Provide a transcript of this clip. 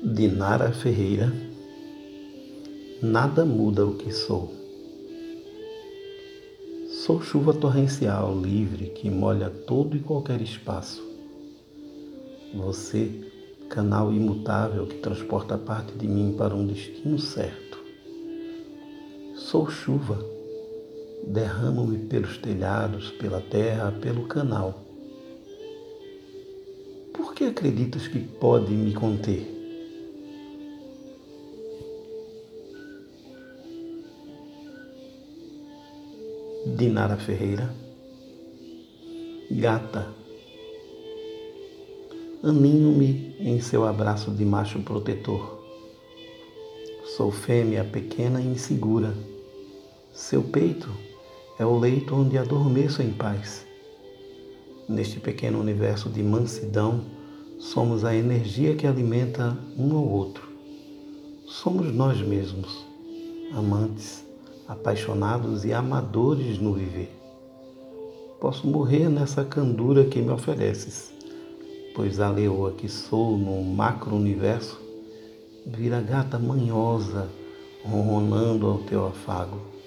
Dinara Ferreira, nada muda o que sou. Sou chuva torrencial livre que molha todo e qualquer espaço. Você, canal imutável que transporta parte de mim para um destino certo. Sou chuva, derramo-me pelos telhados, pela terra, pelo canal. Por que acreditas que pode me conter? Dinara Ferreira. Gata, aninho-me em seu abraço de macho protetor. Sou fêmea pequena e insegura. Seu peito é o leito onde adormeço em paz. Neste pequeno universo de mansidão, somos a energia que alimenta um ao outro. Somos nós mesmos, amantes apaixonados e amadores no viver. Posso morrer nessa candura que me ofereces, pois a leoa que sou no macro-universo vira gata manhosa, ronronando ao teu afago.